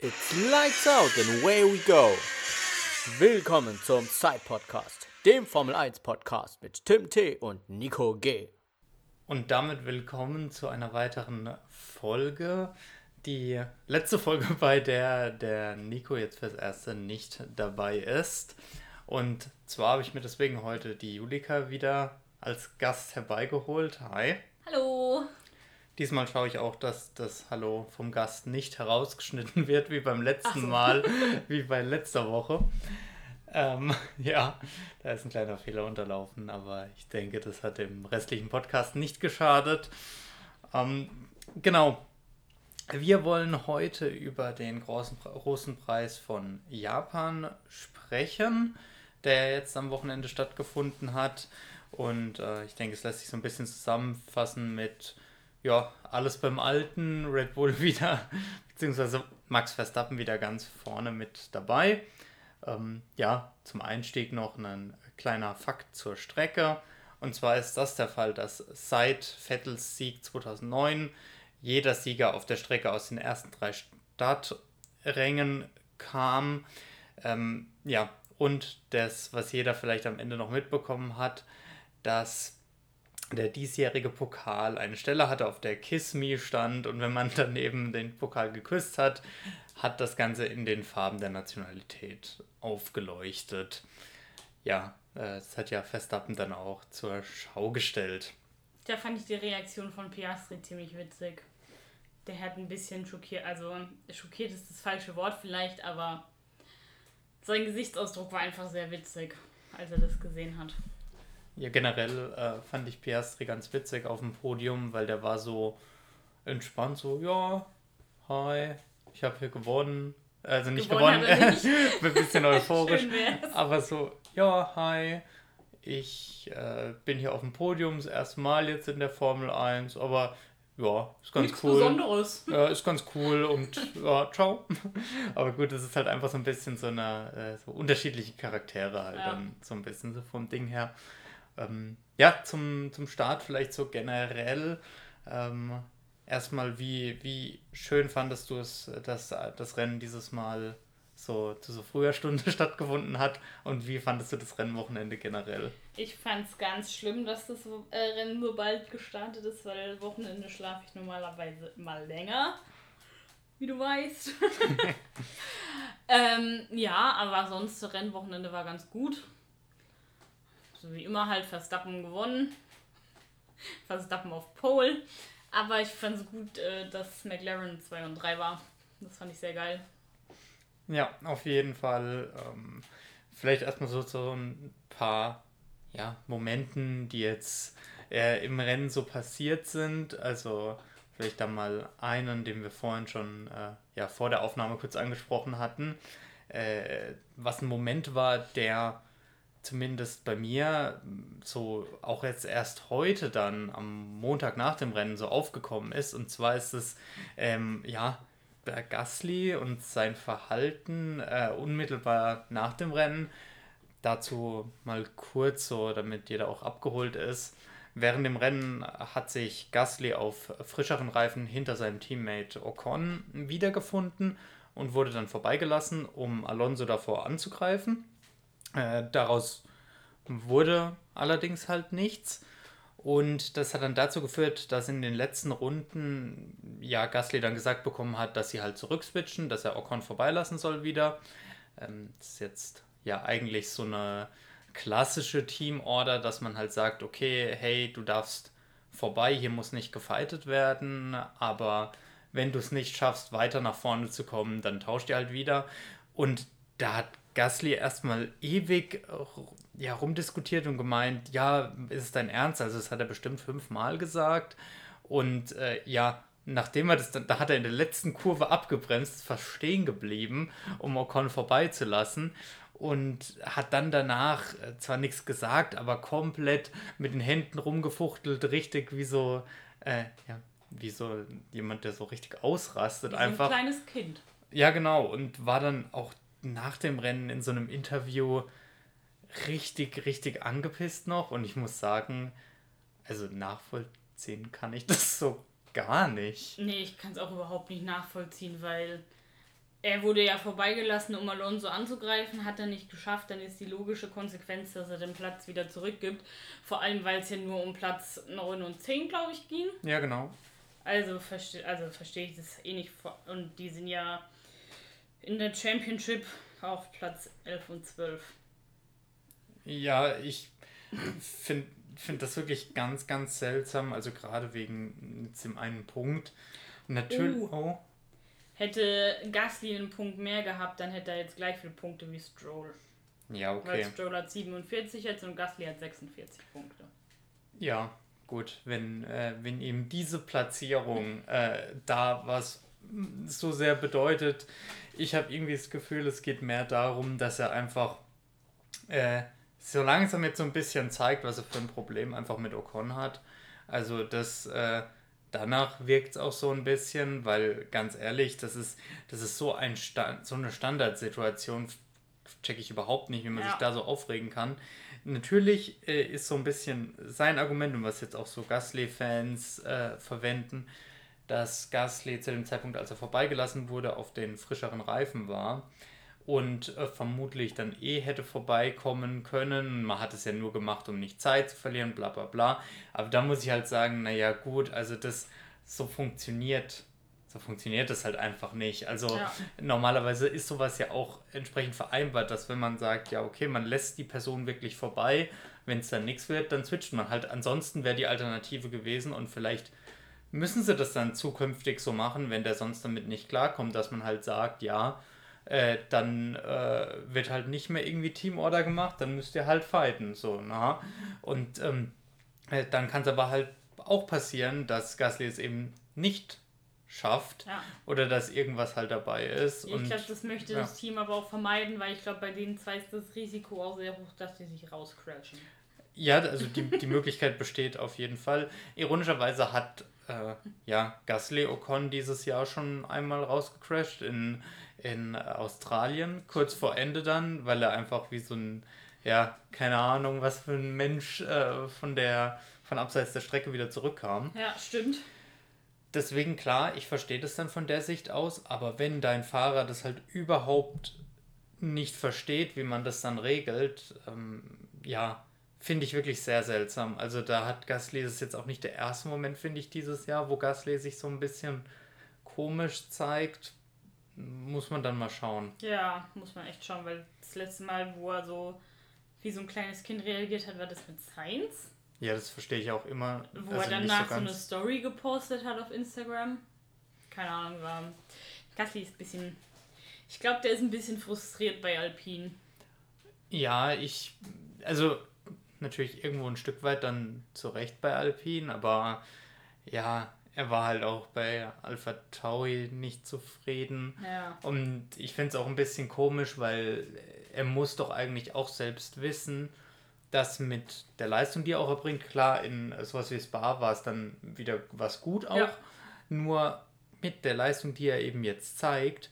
It's lights out and away we go. Willkommen zum Side Podcast, dem Formel 1 Podcast mit Tim T und Nico G. Und damit willkommen zu einer weiteren Folge. Die letzte Folge, bei der der Nico jetzt fürs Erste nicht dabei ist. Und zwar habe ich mir deswegen heute die Julika wieder als Gast herbeigeholt. Hi. Diesmal schaue ich auch, dass das Hallo vom Gast nicht herausgeschnitten wird, wie beim letzten so. Mal, wie bei letzter Woche. Ähm, ja, da ist ein kleiner Fehler unterlaufen, aber ich denke, das hat dem restlichen Podcast nicht geschadet. Ähm, genau. Wir wollen heute über den großen, großen Preis von Japan sprechen, der jetzt am Wochenende stattgefunden hat. Und äh, ich denke, es lässt sich so ein bisschen zusammenfassen mit ja, alles beim Alten, Red Bull wieder, beziehungsweise Max Verstappen wieder ganz vorne mit dabei. Ähm, ja, zum Einstieg noch ein kleiner Fakt zur Strecke. Und zwar ist das der Fall, dass seit Vettels Sieg 2009 jeder Sieger auf der Strecke aus den ersten drei Starträngen kam. Ähm, ja, und das, was jeder vielleicht am Ende noch mitbekommen hat, dass der diesjährige Pokal eine Stelle hatte, auf der Kiss Me stand und wenn man dann eben den Pokal geküsst hat, hat das Ganze in den Farben der Nationalität aufgeleuchtet. Ja, äh, das hat ja Verstappen dann auch zur Schau gestellt. Da fand ich die Reaktion von Piastri ziemlich witzig. Der hat ein bisschen schockiert, also schockiert ist das falsche Wort vielleicht, aber sein Gesichtsausdruck war einfach sehr witzig, als er das gesehen hat. Ja, generell äh, fand ich Piastri ganz witzig auf dem Podium, weil der war so entspannt, so, ja, hi, ich habe hier gewonnen. Also nicht gewonnen, gewonnen nicht. ein bisschen euphorisch, aber so, ja, hi, ich äh, bin hier auf dem Podium, das erste Mal jetzt in der Formel 1, aber ja, ist ganz Nichts cool. Besonderes. Ja, ist ganz cool und ja, ciao. Aber gut, es ist halt einfach so ein bisschen so eine, äh, so unterschiedliche Charaktere halt ja. dann so ein bisschen so vom Ding her. Ähm, ja, zum, zum Start vielleicht so generell. Ähm, erstmal, wie, wie schön fandest du es, dass das Rennen dieses Mal so zu so früher Stunde stattgefunden hat und wie fandest du das Rennwochenende generell? Ich fand es ganz schlimm, dass das äh, Rennen so bald gestartet ist, weil Wochenende schlafe ich normalerweise mal länger, wie du weißt. ähm, ja, aber sonst das Rennwochenende war ganz gut so wie immer halt Verstappen gewonnen. Verstappen auf Pole. Aber ich fand es gut, äh, dass McLaren 2 und 3 war. Das fand ich sehr geil. Ja, auf jeden Fall. Ähm, vielleicht erstmal so, so ein paar ja, Momenten, die jetzt äh, im Rennen so passiert sind. Also vielleicht da mal einen, den wir vorhin schon äh, ja, vor der Aufnahme kurz angesprochen hatten. Äh, was ein Moment war, der zumindest bei mir so auch jetzt erst heute dann am Montag nach dem Rennen so aufgekommen ist. Und zwar ist es, ähm, ja, der Gasly und sein Verhalten äh, unmittelbar nach dem Rennen. Dazu mal kurz so, damit jeder auch abgeholt ist. Während dem Rennen hat sich Gasly auf frischeren Reifen hinter seinem Teammate Ocon wiedergefunden und wurde dann vorbeigelassen, um Alonso davor anzugreifen. Äh, daraus wurde allerdings halt nichts. Und das hat dann dazu geführt, dass in den letzten Runden ja Gasly dann gesagt bekommen hat, dass sie halt zurückswitchen, dass er Ocon vorbeilassen soll wieder. Ähm, das ist jetzt ja eigentlich so eine klassische Teamorder, dass man halt sagt, okay, hey, du darfst vorbei, hier muss nicht gefightet werden, aber wenn du es nicht schaffst, weiter nach vorne zu kommen, dann tauscht ihr halt wieder. Und da hat Gasly erstmal ewig ja, rumdiskutiert und gemeint, ja, ist es dein Ernst? Also das hat er bestimmt fünfmal gesagt. Und äh, ja, nachdem er das dann, da hat er in der letzten Kurve abgebremst, fast stehen geblieben, um Ocon vorbeizulassen. Und hat dann danach äh, zwar nichts gesagt, aber komplett mit den Händen rumgefuchtelt, richtig wie so, äh, ja, wie so jemand, der so richtig ausrastet. Wie einfach. ein kleines Kind. Ja, genau. Und war dann auch nach dem Rennen in so einem Interview richtig, richtig angepisst noch. Und ich muss sagen, also nachvollziehen kann ich das so gar nicht. Nee, ich kann es auch überhaupt nicht nachvollziehen, weil er wurde ja vorbeigelassen, um Alonso anzugreifen, hat er nicht geschafft, dann ist die logische Konsequenz, dass er den Platz wieder zurückgibt. Vor allem, weil es ja nur um Platz 9 und 10, glaube ich, ging. Ja, genau. Also, verste also verstehe ich das eh nicht. Und die sind ja in der Championship auf Platz 11 und 12. Ja, ich finde find das wirklich ganz, ganz seltsam. Also gerade wegen dem einen Punkt. Natürlich. Uh. Oh. Hätte Gasly einen Punkt mehr gehabt, dann hätte er jetzt gleich viele Punkte wie Stroll. Ja, okay. Weil Stroll hat 47 jetzt und Gasly hat 46 Punkte. Ja, gut. Wenn, äh, wenn eben diese Platzierung äh, da was so sehr bedeutet, ich habe irgendwie das Gefühl, es geht mehr darum, dass er einfach äh, so langsam jetzt so ein bisschen zeigt, was er für ein Problem einfach mit Ocon hat. Also das äh, danach wirkt es auch so ein bisschen, weil ganz ehrlich, das ist, das ist so, ein Stand, so eine Standardsituation, checke ich überhaupt nicht, wie man ja. sich da so aufregen kann. Natürlich äh, ist so ein bisschen sein Argument, und was jetzt auch so Gasly-Fans äh, verwenden, dass Gasly zu dem Zeitpunkt, als er vorbeigelassen wurde, auf den frischeren Reifen war und äh, vermutlich dann eh hätte vorbeikommen können. Man hat es ja nur gemacht, um nicht Zeit zu verlieren, bla bla bla. Aber da muss ich halt sagen, naja gut, also das so funktioniert. So funktioniert das halt einfach nicht. Also ja. normalerweise ist sowas ja auch entsprechend vereinbart, dass wenn man sagt, ja okay, man lässt die Person wirklich vorbei, wenn es dann nichts wird, dann switcht man halt. Ansonsten wäre die Alternative gewesen und vielleicht müssen sie das dann zukünftig so machen, wenn der sonst damit nicht klarkommt, dass man halt sagt, ja, äh, dann äh, wird halt nicht mehr irgendwie Teamorder gemacht, dann müsst ihr halt fighten. So, na? Und ähm, äh, dann kann es aber halt auch passieren, dass Gasly es eben nicht schafft ja. oder dass irgendwas halt dabei ist. Ich glaube, das möchte ja. das Team aber auch vermeiden, weil ich glaube, bei den zwei ist das Risiko auch sehr hoch, dass die sich rauscrashen. Ja, also die, die Möglichkeit besteht auf jeden Fall. Ironischerweise hat äh, ja, Gasly Ocon dieses Jahr schon einmal rausgecrashed in in Australien, kurz vor Ende dann, weil er einfach wie so ein, ja, keine Ahnung, was für ein Mensch äh, von der, von abseits der Strecke wieder zurückkam. Ja, stimmt. Deswegen klar, ich verstehe das dann von der Sicht aus, aber wenn dein Fahrer das halt überhaupt nicht versteht, wie man das dann regelt, ähm, ja, finde ich wirklich sehr seltsam. Also da hat Gasly, das ist jetzt auch nicht der erste Moment, finde ich, dieses Jahr, wo Gasly sich so ein bisschen komisch zeigt muss man dann mal schauen. Ja, muss man echt schauen, weil das letzte Mal, wo er so wie so ein kleines Kind reagiert hat, war das mit Science. Ja, das verstehe ich auch immer. Wo also er danach so, so, eine Story gepostet hat auf Instagram. Keine Ahnung, war. Gasly ist ein bisschen. Ich glaube, der ist ein bisschen frustriert bei Alpine. Ja, ich. Also, natürlich irgendwo ein Stück weit dann zurecht bei Alpine, aber ja, er war halt auch bei Alpha Tauri nicht zufrieden. Ja. Und ich finde es auch ein bisschen komisch, weil er muss doch eigentlich auch selbst wissen, dass mit der Leistung, die er auch erbringt, klar, in sowas wie Spa war es dann wieder was gut auch. Ja. Nur mit der Leistung, die er eben jetzt zeigt,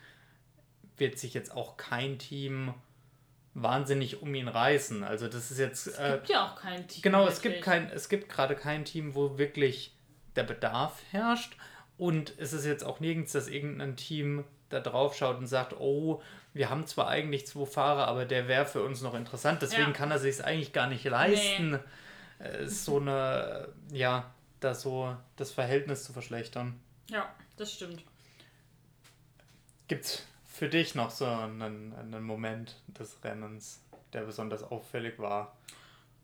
wird sich jetzt auch kein Team wahnsinnig um ihn reißen. Also das ist jetzt. Es gibt äh, ja auch kein Team. Genau, wirklich. es gibt kein, es gibt gerade kein Team, wo wirklich der Bedarf herrscht. Und es ist jetzt auch nirgends, dass irgendein Team da drauf schaut und sagt, oh, wir haben zwar eigentlich zwei Fahrer, aber der wäre für uns noch interessant. Deswegen ja. kann er sich es eigentlich gar nicht leisten, nee. so eine, ja, da so das Verhältnis zu verschlechtern. Ja, das stimmt. Gibt es für dich noch so einen, einen Moment des Rennens, der besonders auffällig war?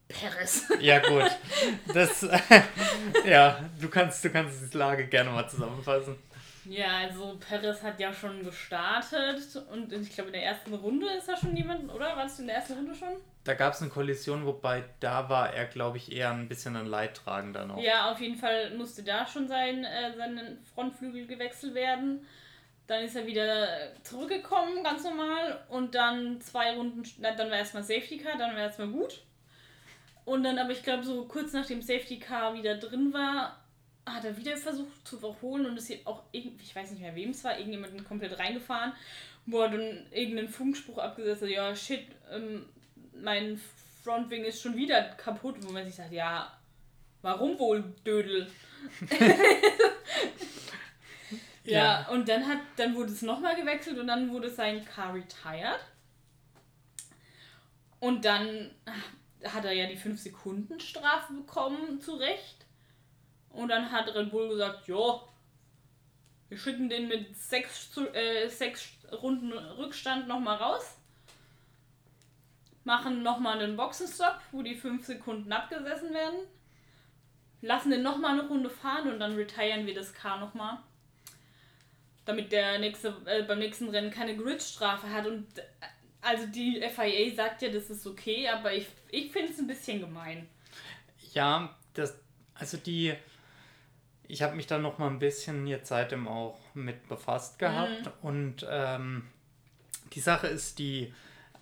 Paris. Ja, gut. Das, ja, du kannst, du kannst die Lage gerne mal zusammenfassen. Ja, also Paris hat ja schon gestartet und ich glaube in der ersten Runde ist da schon jemand, oder? War das in der ersten Runde schon? Da gab es eine Kollision, wobei da war er, glaube ich, eher ein bisschen ein Leidtragender noch. Ja, auf jeden Fall musste da schon sein, äh, sein Frontflügel gewechselt werden. Dann ist er wieder zurückgekommen, ganz normal. Und dann zwei Runden, dann war erstmal Safety Car, dann war erstmal gut. Und dann aber, ich glaube, so kurz nach dem Safety Car wieder drin war, hat er wieder versucht zu überholen und ist hier auch irgendwie, ich weiß nicht mehr wem es war, irgendjemanden komplett reingefahren, wo er dann irgendeinen Funkspruch abgesetzt hat, ja shit, ähm, mein Frontwing ist schon wieder kaputt, wo man sich sagt, ja, warum wohl, Dödel? Ja, ja, und dann hat, dann wurde es nochmal gewechselt und dann wurde sein Car retired. Und dann hat er ja die 5-Sekunden-Strafe bekommen, zu Recht. Und dann hat Red Bull gesagt, ja, wir schicken den mit sechs, äh, sechs Runden Rückstand nochmal raus. Machen nochmal einen Boxenstopp, wo die 5 Sekunden abgesessen werden. Lassen den nochmal eine Runde fahren und dann retiren wir das Car nochmal. Damit der nächste, äh, beim nächsten Rennen keine Gridstrafe hat. Und äh, also die FIA sagt ja, das ist okay, aber ich, ich finde es ein bisschen gemein. Ja, das, also die, ich habe mich da noch mal ein bisschen jetzt seitdem auch mit befasst gehabt mhm. und ähm, die Sache ist die,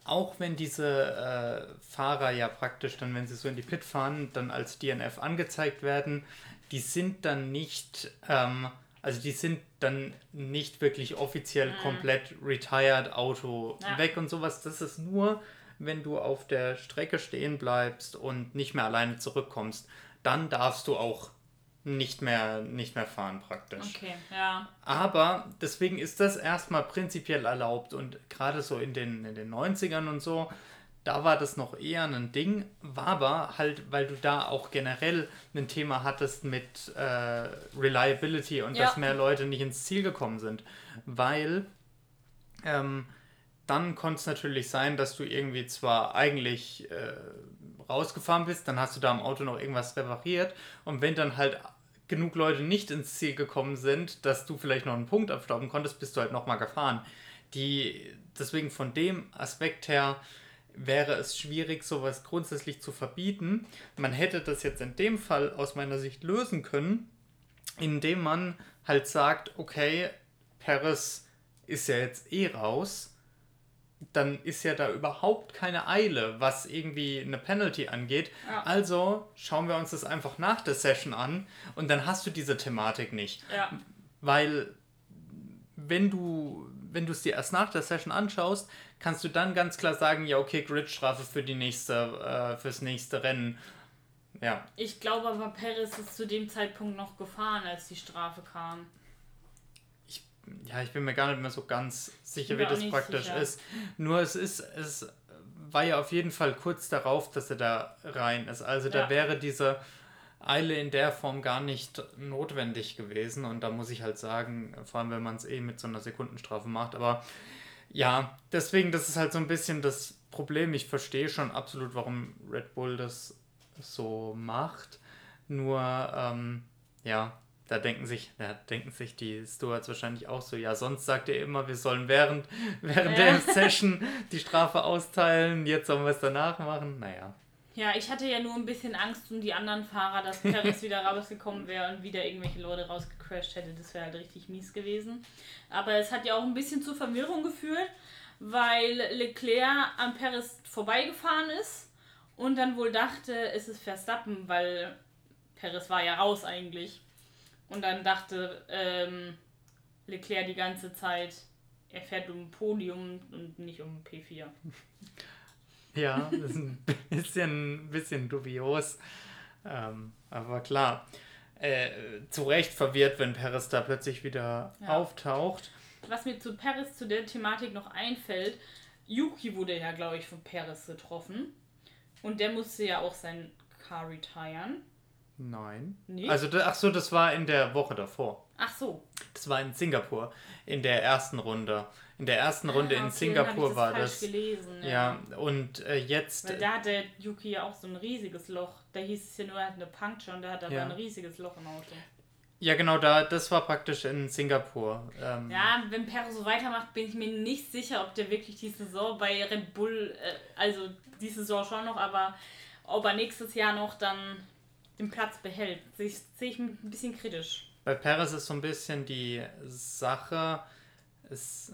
auch wenn diese äh, Fahrer ja praktisch dann, wenn sie so in die Pit fahren, dann als DNF angezeigt werden, die sind dann nicht ähm, also die sind dann nicht wirklich offiziell mhm. komplett retired, Auto ja. weg und sowas. Das ist nur, wenn du auf der Strecke stehen bleibst und nicht mehr alleine zurückkommst. Dann darfst du auch nicht mehr, nicht mehr fahren praktisch. Okay, ja. Aber deswegen ist das erstmal prinzipiell erlaubt und gerade so in den, in den 90ern und so da war das noch eher ein Ding, war aber halt, weil du da auch generell ein Thema hattest mit äh, Reliability und ja. dass mehr Leute nicht ins Ziel gekommen sind. Weil ähm, dann konnte es natürlich sein, dass du irgendwie zwar eigentlich äh, rausgefahren bist, dann hast du da am Auto noch irgendwas repariert und wenn dann halt genug Leute nicht ins Ziel gekommen sind, dass du vielleicht noch einen Punkt abstauben konntest, bist du halt nochmal gefahren. Die, deswegen von dem Aspekt her wäre es schwierig, sowas grundsätzlich zu verbieten. Man hätte das jetzt in dem Fall aus meiner Sicht lösen können, indem man halt sagt, okay, Paris ist ja jetzt eh raus, dann ist ja da überhaupt keine Eile, was irgendwie eine Penalty angeht. Ja. Also schauen wir uns das einfach nach der Session an und dann hast du diese Thematik nicht. Ja. Weil wenn du wenn du es dir erst nach der Session anschaust, kannst du dann ganz klar sagen, ja, okay, Gridstrafe für die nächste, äh, fürs nächste Rennen. Ja. Ich glaube aber, Perez ist zu dem Zeitpunkt noch gefahren, als die Strafe kam. Ich, ja, ich bin mir gar nicht mehr so ganz sicher, wie das praktisch sicher. ist. Nur es ist, es war ja auf jeden Fall kurz darauf, dass er da rein ist. Also ja. da wäre diese Eile in der Form gar nicht notwendig gewesen. Und da muss ich halt sagen, vor allem wenn man es eh mit so einer Sekundenstrafe macht. Aber ja, deswegen, das ist halt so ein bisschen das Problem. Ich verstehe schon absolut, warum Red Bull das so macht. Nur, ähm, ja, da denken sich, da denken sich die Stewards wahrscheinlich auch so, ja, sonst sagt ihr immer, wir sollen während, während ja. der Session die Strafe austeilen, jetzt sollen wir es danach machen. Naja. Ja, ich hatte ja nur ein bisschen Angst um die anderen Fahrer, dass Paris wieder rausgekommen wäre und wieder irgendwelche Leute rausgecrashed hätte. Das wäre halt richtig mies gewesen. Aber es hat ja auch ein bisschen zur Verwirrung geführt, weil Leclerc an Paris vorbeigefahren ist und dann wohl dachte, es ist Verstappen, weil Paris war ja raus eigentlich. Und dann dachte ähm, Leclerc die ganze Zeit, er fährt um Podium und nicht um P4. Ja, das ist ein bisschen, bisschen dubios. Ähm, aber klar, äh, zu Recht verwirrt, wenn Paris da plötzlich wieder ja. auftaucht. Was mir zu Paris zu der Thematik noch einfällt, Yuki wurde ja, glaube ich, von Paris getroffen. Und der musste ja auch sein Car retiren. Nein. Nicht? Also, ach so, das war in der Woche davor. Ach so. Das war in Singapur, in der ersten Runde. In der ersten Runde ah, okay, in Singapur das war das. Gelesen, ja. ja, und äh, jetzt. Weil da hat der Yuki ja auch so ein riesiges Loch. Da hieß es ja nur, er hat eine Puncture und der hat aber ja. ein riesiges Loch im Auto. Ja, genau, da, das war praktisch in Singapur. Ähm, ja, wenn Perez so weitermacht, bin ich mir nicht sicher, ob der wirklich die Saison bei Red Bull, äh, also die Saison schon noch, aber ob er nächstes Jahr noch dann den Platz behält, sehe ich ein bisschen kritisch. Bei Perez ist so ein bisschen die Sache, es,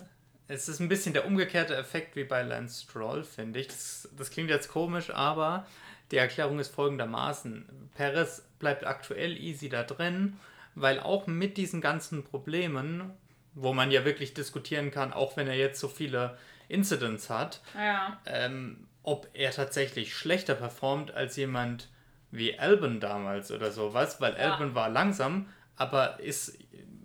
es ist ein bisschen der umgekehrte Effekt wie bei Lance Stroll, finde ich. Das, das klingt jetzt komisch, aber die Erklärung ist folgendermaßen. Perez bleibt aktuell easy da drin, weil auch mit diesen ganzen Problemen, wo man ja wirklich diskutieren kann, auch wenn er jetzt so viele Incidents hat, ja. ähm, ob er tatsächlich schlechter performt als jemand wie Albon damals oder sowas, weil ja. Albon war langsam, aber ist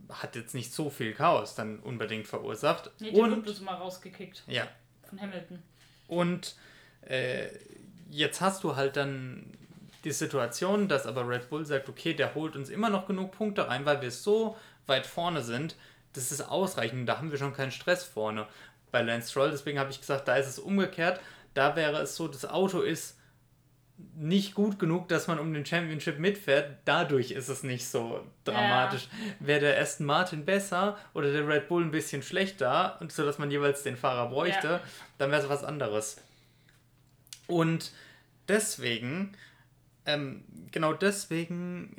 hat jetzt nicht so viel Chaos dann unbedingt verursacht. Nee, der wird und bloß mal rausgekickt ja, von Hamilton. und äh, jetzt hast du halt dann die Situation, dass aber Red Bull sagt, okay, der holt uns immer noch genug Punkte rein, weil wir so weit vorne sind, das ist ausreichend, da haben wir schon keinen Stress vorne bei Lance Stroll, deswegen habe ich gesagt, da ist es umgekehrt, da wäre es so, das Auto ist nicht gut genug, dass man um den Championship mitfährt. Dadurch ist es nicht so dramatisch. Wäre der Aston Martin besser oder der Red Bull ein bisschen schlechter, und so dass man jeweils den Fahrer bräuchte, Ja. dann wäre es was anderes. Und deswegen, ähm, genau deswegen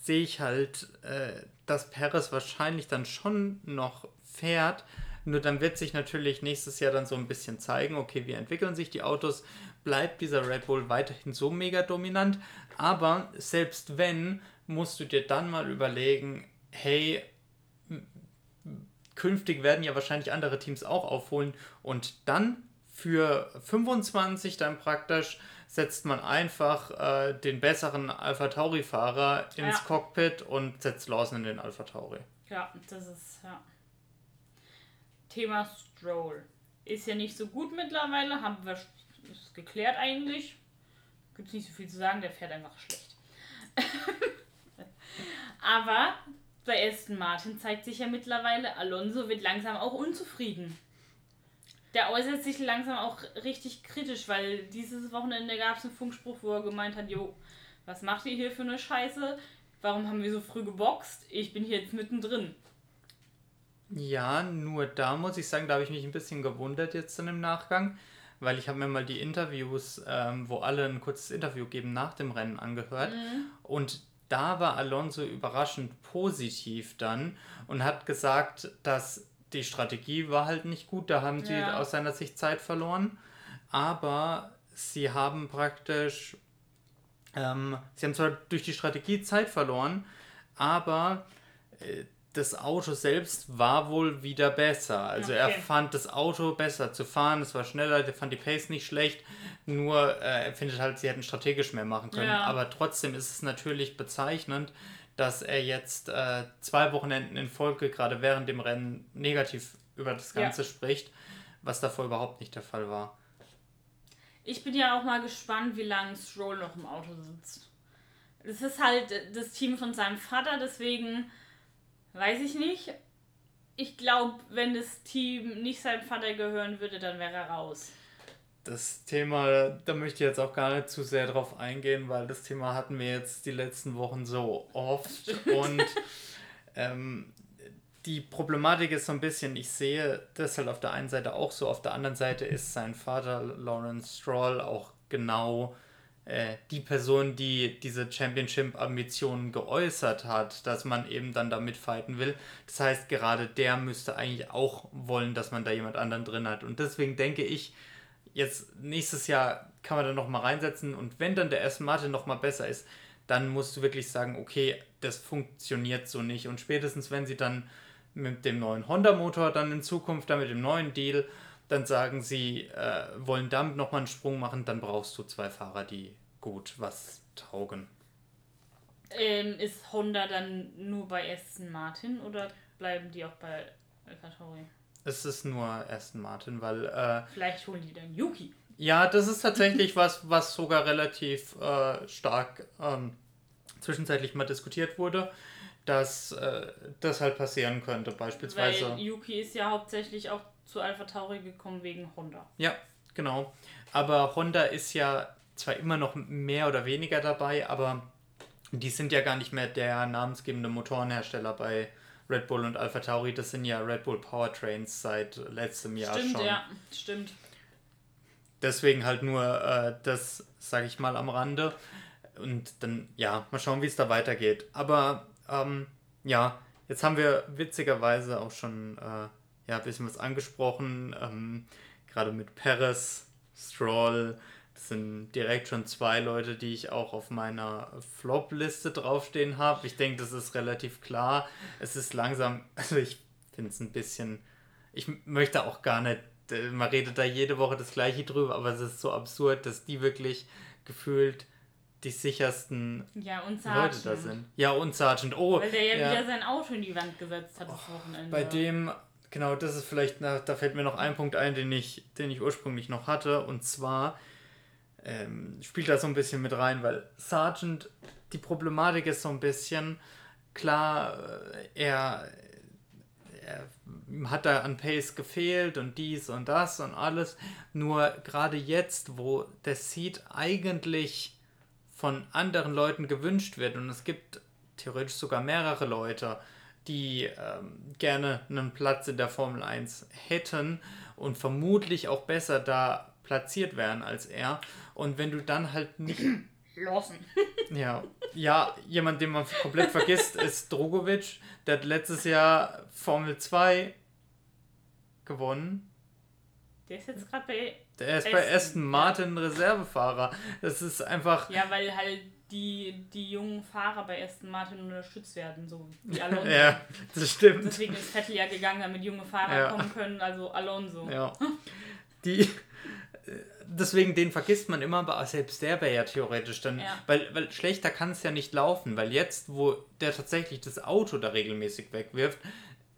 sehe ich halt, äh, dass Perez wahrscheinlich dann schon noch fährt. Nur dann wird sich natürlich nächstes Jahr dann so ein bisschen zeigen, okay, wie entwickeln sich die Autos, bleibt dieser Red Bull weiterhin so mega dominant. Aber selbst wenn, musst du dir dann mal überlegen, hey, künftig werden ja wahrscheinlich andere Teams auch aufholen und dann für 25 dann praktisch setzt man einfach äh, den besseren Alpha Tauri Fahrer ins Ja. Cockpit und setzt Lawson in den Alpha Tauri. Ja, das ist, ja. Thema Stroll. Ist ja nicht so gut mittlerweile, haben wir ist geklärt eigentlich. Gibt nicht so viel zu sagen, der fährt einfach schlecht. Aber bei Aston Martin zeigt sich ja mittlerweile, Alonso wird langsam auch unzufrieden. Der äußert sich langsam auch richtig kritisch, weil dieses Wochenende gab es einen Funkspruch, wo er gemeint hat, jo, was macht ihr hier für eine Scheiße? Warum haben wir so früh geboxt? Ich bin hier jetzt mittendrin. Ja, nur da muss ich sagen, da habe ich mich ein bisschen gewundert jetzt dann im Nachgang, weil ich habe mir mal die Interviews, ähm, wo alle ein kurzes Interview geben nach dem Rennen angehört. Und da war Alonso überraschend positiv dann und hat gesagt, dass die Strategie war halt nicht gut, da haben sie Ja. aus seiner Sicht Zeit verloren, aber sie haben praktisch, ähm, sie haben zwar durch die Strategie Zeit verloren, aber äh, das Auto selbst war wohl wieder besser. Also er Okay. fand das Auto besser zu fahren, es war schneller, der fand die Pace nicht schlecht, nur äh, er findet halt, sie hätten strategisch mehr machen können. Ja. Aber trotzdem ist es natürlich bezeichnend, dass er jetzt äh, zwei Wochenenden in Folge, gerade während dem Rennen, negativ über das Ja. Ganze spricht, was davor überhaupt nicht der Fall war. Ich bin ja auch mal gespannt, wie lange Stroll noch im Auto sitzt. Das ist halt das Team von seinem Vater, deswegen weiß ich nicht. Ich glaube, wenn das Team nicht seinem Vater gehören würde, dann wäre er raus. Das Thema, da möchte ich jetzt auch gar nicht zu sehr drauf eingehen, weil das Thema hatten wir jetzt die letzten Wochen so oft. Und ähm, die Problematik ist so ein bisschen, ich sehe das halt auf der einen Seite auch so, auf der anderen Seite ist sein Vater Lawrence Stroll auch genau äh, die Person, die diese Championship-Ambitionen geäußert hat, dass man eben dann damit fighten will. Das heißt, gerade der müsste eigentlich auch wollen, dass man da jemand anderen drin hat. Und deswegen denke ich, jetzt nächstes Jahr kann man da noch mal reinsetzen und wenn dann der Aston Martin noch mal besser ist, dann musst du wirklich sagen, okay, das funktioniert so nicht und spätestens wenn sie dann mit dem neuen Honda Motor dann in Zukunft, dann mit dem neuen Deal, dann sagen sie, äh, wollen damit noch mal einen Sprung machen, dann brauchst du zwei Fahrer, die gut was taugen. Ähm, ist Honda dann nur bei Aston Martin oder bleiben die auch bei AlphaTauri? Es ist nur Aston Martin, weil äh, Vielleicht holen die dann Yuki. Ja, das ist tatsächlich was, was sogar relativ äh, stark ähm, zwischenzeitlich mal diskutiert wurde, dass äh, das halt passieren könnte, beispielsweise. Weil Yuki ist ja hauptsächlich auch zu AlphaTauri gekommen wegen Honda. Ja, genau. Aber Honda ist ja zwar immer noch mehr oder weniger dabei, aber die sind ja gar nicht mehr der namensgebende Motorenhersteller bei Red Bull und Alpha Tauri. Das sind ja Red Bull Powertrains seit letztem Jahr stimmt, schon. ja, stimmt. Deswegen halt nur äh, das, sage ich mal, am Rande. Und dann, ja, mal schauen, wie es da weitergeht. Aber ähm, ja, jetzt haben wir witzigerweise auch schon äh, ja, ein bisschen was angesprochen. Ähm, Gerade mit Perez, Stroll. Das sind direkt schon zwei Leute, die ich auch auf meiner Flop-Liste draufstehen habe. Ich denke, das ist relativ klar. Es ist langsam, also ich finde es ein bisschen, ich möchte auch gar nicht äh, man redet da jede Woche das gleiche drüber, aber es ist so absurd, dass die wirklich gefühlt die sichersten Ja, und Leute da sind. Ja, und Sergeant. Oh, Weil der ja, ja. wieder sein Auto in die Wand gesetzt hat das Wochenende. Bei dem, genau, das ist vielleicht, na, da fällt mir noch ein Punkt ein, den ich, den ich ursprünglich noch hatte. Und zwar ähm, spielt da so ein bisschen mit rein, weil Sergeant, die Problematik ist so ein bisschen, klar, äh, er, er hat da an Pace gefehlt und dies und das und alles. Nur gerade jetzt, wo der Seed eigentlich von anderen Leuten gewünscht wird und es gibt theoretisch sogar mehrere Leute, die ähm, gerne einen Platz in der Formel 1 hätten und vermutlich auch besser da platziert wären als er. Und wenn du dann halt nicht Lawson. ja, ja, jemand, den man komplett vergisst, ist Drogovic. Der hat letztes Jahr Formel 2 gewonnen. Der ist jetzt gerade bei. Der ist bei Aston, Aston Martin Reservefahrer. Das ist einfach. Ja, weil halt die, die jungen Fahrer bei Aston Martin unterstützt werden, so wie Alonso. Ja, das stimmt. Deswegen ist Vettel ja gegangen, damit junge Fahrer Ja. kommen können, also Alonso. Ja. Die. Deswegen, den vergisst man immer, aber selbst der wäre ja theoretisch dann. Ja. Weil, weil schlechter kann es ja nicht laufen, weil jetzt, wo der tatsächlich das Auto da regelmäßig wegwirft,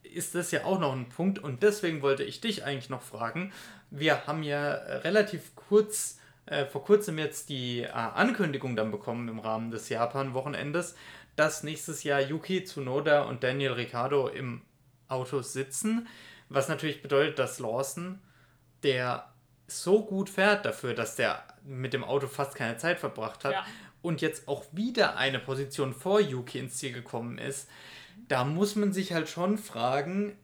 ist das ja auch noch ein Punkt. Und deswegen wollte ich dich eigentlich noch fragen. Wir haben ja äh, relativ kurz, äh, vor kurzem jetzt die äh, Ankündigung dann bekommen im Rahmen des Japan-Wochenendes, dass nächstes Jahr Yuki Tsunoda und Daniel Ricciardo im Auto sitzen. Was natürlich bedeutet, dass Lawson, der so gut fährt dafür, dass der mit dem Auto fast keine Zeit verbracht hat Ja. und jetzt auch wieder eine Position vor Yuki ins Ziel gekommen ist, da muss man sich halt schon fragen,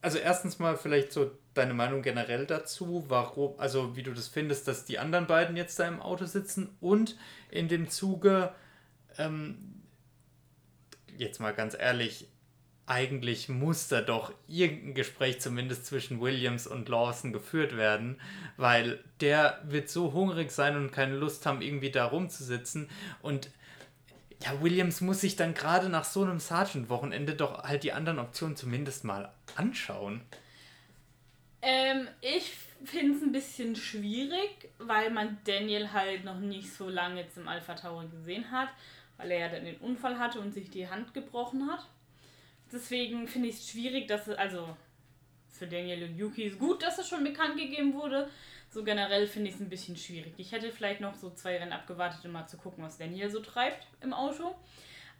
also erstens mal vielleicht so deine Meinung generell dazu, warum, also wie du das findest, dass die anderen beiden jetzt da im Auto sitzen und in dem Zuge, ähm, jetzt mal ganz ehrlich, eigentlich muss da doch irgendein Gespräch zumindest zwischen Williams und Lawson geführt werden, weil der wird so hungrig sein und keine Lust haben, irgendwie da rumzusitzen. Und ja, Williams muss sich dann gerade nach so einem Sergeant-Wochenende doch halt die anderen Optionen zumindest mal anschauen. Ähm, ich finde es ein bisschen schwierig, weil man Daniel halt noch nicht so lange jetzt im Alpha Tauri gesehen hat, weil er ja dann den Unfall hatte und sich die Hand gebrochen hat. Deswegen finde ich es schwierig, dass es, also für Daniel und Yuki ist gut, dass es schon bekannt gegeben wurde. So generell finde ich es ein bisschen schwierig. Ich hätte vielleicht noch so zwei Rennen abgewartet, um mal zu gucken, was Daniel so treibt im Auto.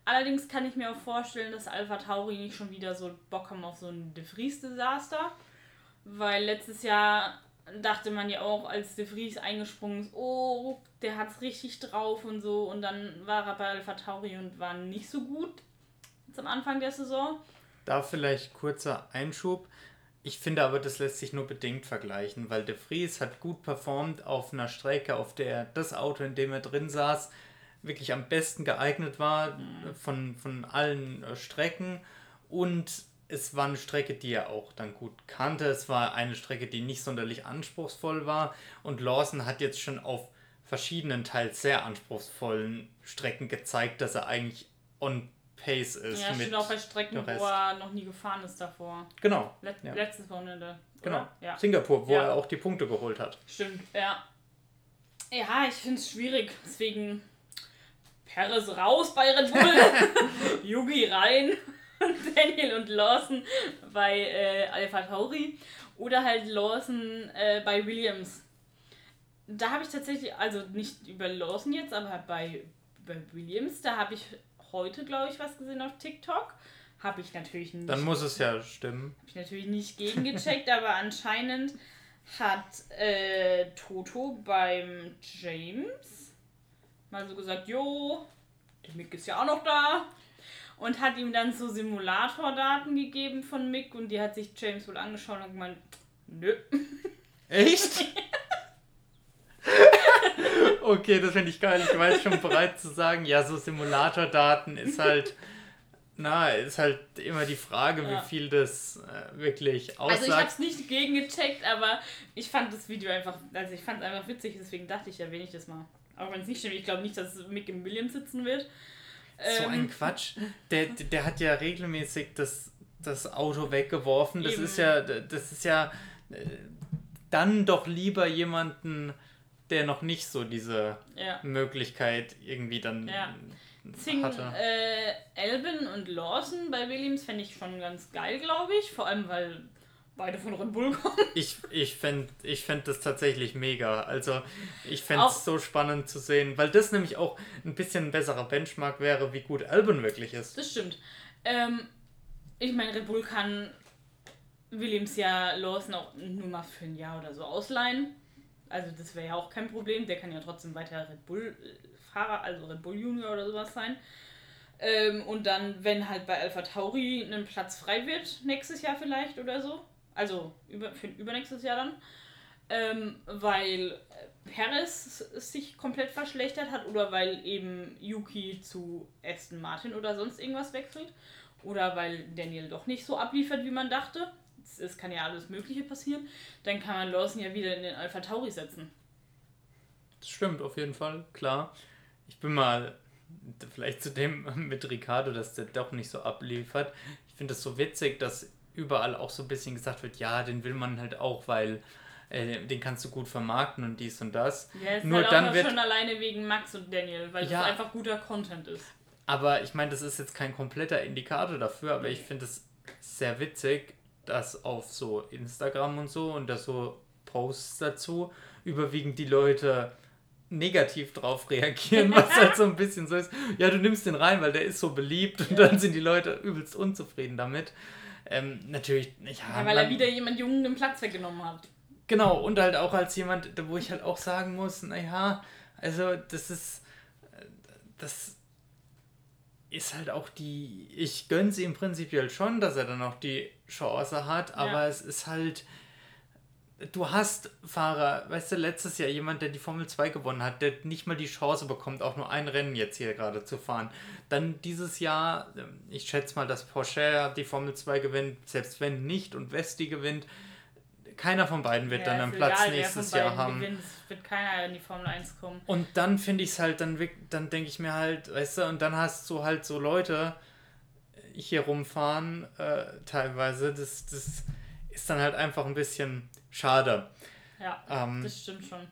Allerdings kann ich mir auch vorstellen, dass Alpha Tauri nicht schon wieder so Bock haben auf so ein De Vries-Desaster. Weil letztes Jahr dachte man ja auch, als De Vries eingesprungen ist, oh, der hat's richtig drauf und so. Und dann war er bei Alpha Tauri und war nicht so gut zum Anfang der Saison. Da vielleicht kurzer Einschub. Ich finde aber, das lässt sich nur bedingt vergleichen, weil De Vries hat gut performt auf einer Strecke, auf der das Auto, in dem er drin saß, wirklich am besten geeignet war von, von allen äh, Strecken. Und es war eine Strecke, die er auch dann gut kannte. Es war eine Strecke, die nicht sonderlich anspruchsvoll war. Und Lawson hat jetzt schon auf verschiedenen, teils sehr anspruchsvollen Strecken gezeigt, dass er eigentlich on pace ist. Ja, steht auch bei Strecken, wo er noch nie gefahren ist davor. Genau. Let Ja. Letztes Wochenende. Genau. Ja. Singapur, wo Ja. er auch die Punkte geholt hat. Stimmt, ja. Ja, ich finde es schwierig. Deswegen Perez raus bei Red Bull, Yugi rein, Daniel und Lawson bei äh, Alpha Tauri oder halt Lawson äh, bei Williams. Da habe ich tatsächlich, also nicht über Lawson jetzt, aber bei, bei Williams, da habe ich heute, glaube ich, was gesehen auf TikTok. Habe ich natürlich nicht Dann muss es ja stimmen. habe ich natürlich nicht gegengecheckt, aber anscheinend hat äh, Toto beim James mal so gesagt, jo, der Mick ist ja auch noch da. Und hat ihm dann so Simulatordaten gegeben von Mick und die hat sich James wohl angeschaut und gemeint, nö. Echt? okay, das finde ich geil. Ich jetzt schon bereit zu sagen, ja, so Simulatordaten ist halt, na, ist halt immer die Frage, Ja. wie viel das äh, wirklich Also ich habe aussagt. es nicht gegengecheckt, aber ich fand das Video einfach, also ich fand es einfach witzig, deswegen dachte ich, erwähne ich das mal. Auch wenn es nicht stimmt, ich glaube nicht, dass Mick im Williams sitzen wird. so Ähm, ein Quatsch. Der, der- der hat ja regelmäßig das, das Auto weggeworfen. Das Eben. ist ja, das ist ja äh, dann doch lieber jemanden der noch nicht so diese Ja. Möglichkeit irgendwie dann Ja. Zing, hatte. äh, Albin und Lawson bei Williams fände ich schon ganz geil, glaube ich. Vor allem, weil beide von Red Bull kommen. Ich, ich fände ich fänd das tatsächlich mega. Also ich fände es so spannend zu sehen, weil das nämlich auch ein bisschen ein besserer Benchmark wäre, wie gut Albon wirklich ist. Das stimmt. Ähm, ich meine, Red Bull kann Williams ja Lawson auch nur mal für ein Jahr oder so ausleihen. Also das wäre ja auch kein Problem. Der kann ja trotzdem weiter Red Bull-Fahrer, also Red Bull Junior oder sowas sein. Ähm, und dann, wenn halt bei Alpha Tauri ein Platz frei wird, nächstes Jahr vielleicht oder so. Also über, für übernächstes Jahr dann. Ähm, weil äh, Perez sich komplett verschlechtert hat oder weil eben Yuki zu Aston Martin oder sonst irgendwas wechselt. Oder weil Daniel doch nicht so abliefert, wie man dachte. Es, es kann ja alles Mögliche passieren. Dann kann man Lawson ja wieder in den Alpha Tauri setzen. Das stimmt auf jeden Fall, klar. Ich bin mal vielleicht zu dem mit Ricardo, dass der doch nicht so abliefert. Ich finde es so witzig, dass überall auch so ein bisschen gesagt wird, ja, den will man halt auch, weil äh, den kannst du gut vermarkten und dies und das. Ja, ist Nur halt dann auch wird schon alleine wegen Max und Daniel, weil Ja. das einfach guter Content ist. Aber ich meine, das ist jetzt kein kompletter Indikator dafür, aber ich finde es sehr witzig, dass auf so Instagram und so und da so Posts dazu überwiegend die Leute negativ drauf reagieren, was halt so ein bisschen so ist. Ja, du nimmst den rein, weil der ist so beliebt und dann sind die Leute übelst unzufrieden damit. Ähm, natürlich, ja, Ja, weil er wieder jemand Jungen den Platz weggenommen hat. Genau, und halt auch als jemand, wo ich halt auch sagen muss, naja, also das ist, das ist halt auch die, ich gönn's ihm prinzipiell schon, dass er dann auch die Chance hat, aber Ja. es ist halt, du hast Fahrer, weißt du, letztes Jahr jemand, der die Formel 2 gewonnen hat, der nicht mal die Chance bekommt, auch nur ein Rennen jetzt hier gerade zu fahren. Dann dieses Jahr, ähm, ich schätze mal, dass Porsche die Formel 2 gewinnt, selbst wenn nicht und Vesti gewinnt, keiner von beiden wird Ja, dann einen Platz egal, nächstes Jahr haben. Gewinnt. Wird keiner in die Formel 1 kommen. Und dann finde ich es halt, dann, dann denke ich mir halt, weißt du, und dann hast du halt so Leute hier rumfahren, äh, teilweise, das, das ist dann halt einfach ein bisschen schade. Ja, Ähm, das stimmt schon.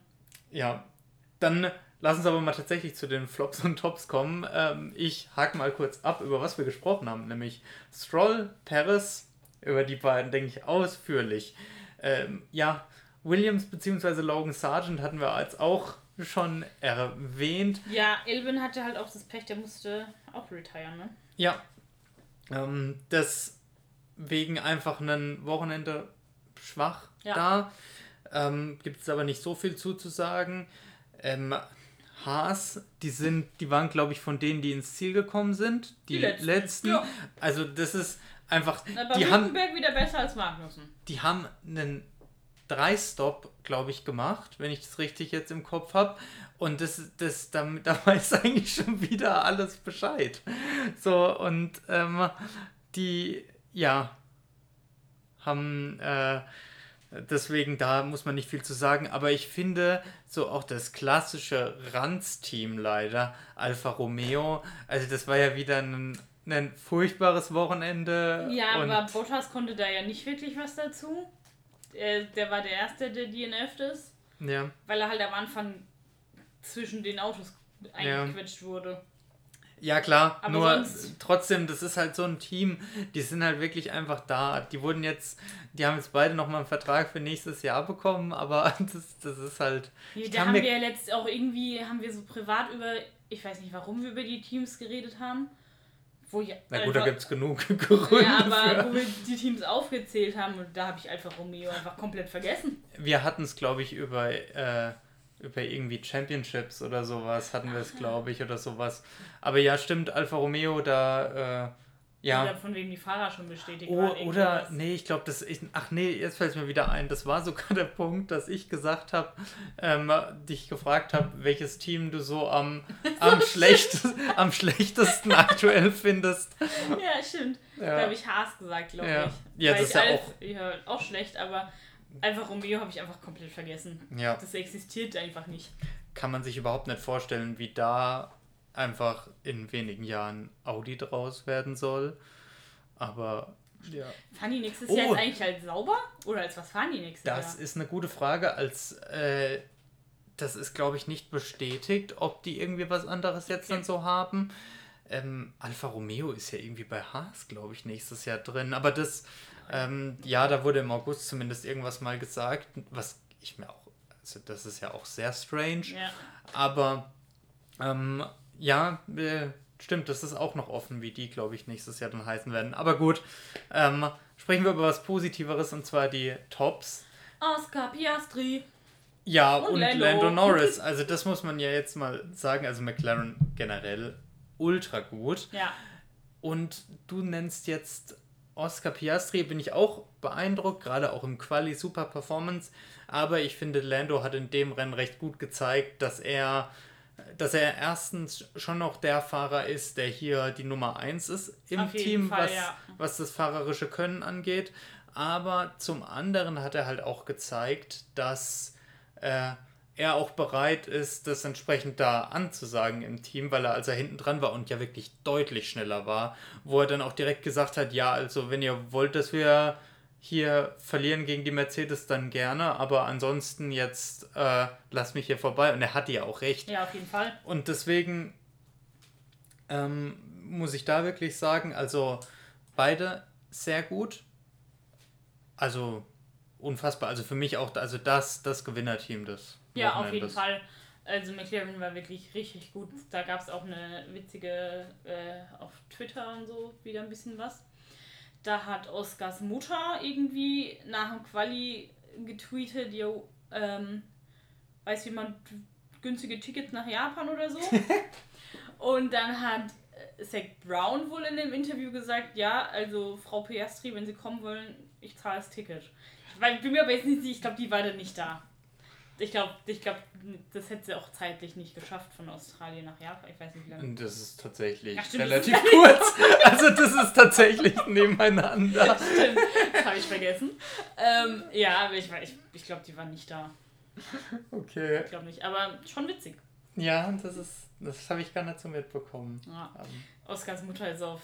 ja, dann lass uns aber mal tatsächlich zu den Flops und Tops kommen. Ähm, ich hake mal kurz ab, über was wir gesprochen haben, nämlich Stroll, Paris, über die beiden denke ich ausführlich. Ähm, ja, Williams bzw. Logan Sargent hatten wir als auch schon erwähnt. Ja, Elvin hatte halt auch das Pech, der musste auch retiren, ne? Ja, ähm, deswegen einfach ein Wochenende schwach Ja. da. Ähm, Gibt es aber nicht so viel zuzusagen. Ähm, Haas, die sind, die waren, glaube ich, von denen, die ins Ziel gekommen sind. Die, Die letzten, letzten. ja. Also das ist einfach. Aber Die haben, Hülkenberg wieder besser als Magnussen. die haben einen Drei-Stop, glaube ich, gemacht, wenn ich das richtig jetzt im Kopf habe. Und das, das, da, da weiß eigentlich schon wieder alles Bescheid. So, und ähm, die, ja, haben, äh, deswegen, da muss man nicht viel zu sagen. Aber ich finde, so auch das klassische Ranz-Team leider, Alfa Romeo, also das war ja wieder ein, ein furchtbares Wochenende. Ja, aber Bottas konnte da ja nicht wirklich was dazu. Der, der war der Erste, der DNF'd ist, Ja. weil er halt am Anfang zwischen den Autos eingequetscht wurde. Ja, klar, Aber nur trotzdem, das ist halt so ein Team, die sind halt wirklich einfach da. Die wurden jetzt, die haben jetzt beide nochmal einen Vertrag für nächstes Jahr bekommen, aber das, das ist halt. Ja, da haben wir ja letzt auch irgendwie, haben wir so privat über, ich weiß nicht, warum wir über die Teams geredet haben. Wo ja, Na gut, da gibt es genug Gründe. Ja, aber für. wo wir die Teams aufgezählt haben und da habe ich einfach Romeo einfach komplett vergessen. Wir hatten es, glaube ich, über, äh, über irgendwie Championships oder sowas, hatten wir es, glaube ich, oder sowas. Aber ja, stimmt, Alfa Romeo, da, äh, ja. Oder von wem die Fahrer schon bestätigt Oh, waren. oder, nee, ich glaube, das ist. Ach nee, jetzt fällt es mir wieder ein. Das war sogar der Punkt, dass ich gesagt habe, ähm, dich gefragt habe, welches Team du so am, am, schlechtesten, am schlechtesten aktuell findest. Ja, stimmt. Da Ja. habe ich Haas gesagt, glaube Ja. ich. Ja, Weil das ist ich ja auch- Ja, auch schlecht, aber einfach Romeo habe ich einfach komplett vergessen. Ja, Das existiert einfach nicht. kann man sich überhaupt nicht vorstellen, wie da einfach in wenigen Jahren Audi draus werden soll. Aber ja. Fahren die nächstes Oh. Jahr jetzt eigentlich als sauber? Oder als was fahren die nächstes Das Jahr? ist eine gute Frage. Als äh, das ist, glaube ich, nicht bestätigt, ob die irgendwie was anderes jetzt okay. dann so haben. Ähm, Alfa Romeo ist ja irgendwie bei Haas, glaube ich, nächstes Jahr drin. Aber das, ähm, ja, da wurde im August zumindest irgendwas mal gesagt, was ich mir auch, also das ist ja auch sehr strange. Ja. Aber ähm, ja, äh, stimmt, das ist auch noch offen, wie die, glaube ich, nächstes Jahr dann heißen werden. Aber gut, ähm, sprechen wir über was Positiveres und zwar die Tops. Oscar Piastri. Ja, und, und Lando. Lando Norris. Also das muss man ja jetzt mal sagen. Also McLaren generell ultra gut. Ja. Und du nennst jetzt Oscar Piastri, bin ich auch beeindruckt, gerade auch im Quali super Performance. Aber ich finde, Lando hat in dem Rennen recht gut gezeigt, dass er, dass er erstens schon noch der Fahrer ist, der hier die Nummer 1 ist im Team, Fall, was, ja. was das fahrerische Können angeht. Aber zum anderen hat er halt auch gezeigt, dass äh, er auch bereit ist, das entsprechend da anzusagen im Team, weil er, als er hinten dran war und ja wirklich deutlich schneller war, wo er dann auch direkt gesagt hat, ja, also wenn ihr wollt, dass wir hier verlieren gegen die Mercedes, dann gerne, aber ansonsten jetzt äh, lass mich hier vorbei. Und er hatte ja auch recht. Ja, auf jeden Fall. Und deswegen ähm, muss ich da wirklich sagen, also beide sehr gut. Also unfassbar. Also für mich auch, also das, das Gewinnerteam des. Ja, auf jeden Fall. Also McLaren war wirklich richtig gut. Da gab es auch eine witzige äh, auf Twitter und so wieder ein bisschen was. Da hat Oscars Mutter irgendwie nach dem Quali getweetet, jo, ähm, weiß jemand günstige Tickets nach Japan oder so. und dann hat äh, Zach Brown wohl in dem Interview gesagt, ja, also Frau Piastri, wenn Sie kommen wollen, ich zahle das Ticket. Weil ich bin mir aber jetzt nicht sicher, ich glaube, die war dann nicht da. Ich glaube, ich glaub, das hätte sie auch zeitlich nicht geschafft von Australien nach Japan. Ich weiß nicht, wie lange. Das ist tatsächlich Ach, relativ kurz. also das ist tatsächlich nebeneinander. Stimmt, das habe ich vergessen. Ähm, ja, aber ich, ich, ich glaube, die war nicht da. Okay. Ich glaube nicht, aber schon witzig. Ja, das ist, das habe ich gar nicht so mitbekommen. Ja. Ähm. Oskars Mutter ist auf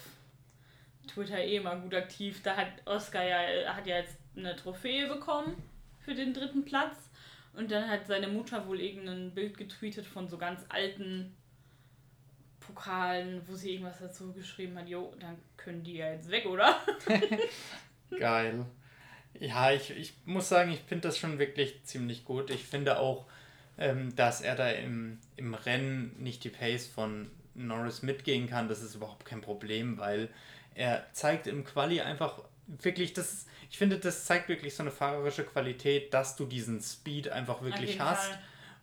Twitter eh immer gut aktiv. Da hat Oskar ja, hat ja jetzt eine Trophäe bekommen für den dritten Platz. Und dann hat seine Mutter wohl irgendein Bild getweetet von so ganz alten Pokalen, wo sie irgendwas dazu geschrieben hat, jo, dann können die ja jetzt weg, oder? Geil. Ja, ich, ich muss sagen, ich finde das schon wirklich ziemlich gut. Ich finde auch, ähm, dass er da im, im Rennen nicht die Pace von Norris mitgehen kann. Das ist überhaupt kein Problem, weil er zeigt im Quali einfach wirklich, das ich finde, das zeigt wirklich so eine fahrerische Qualität, dass du diesen Speed einfach wirklich hast. Fall.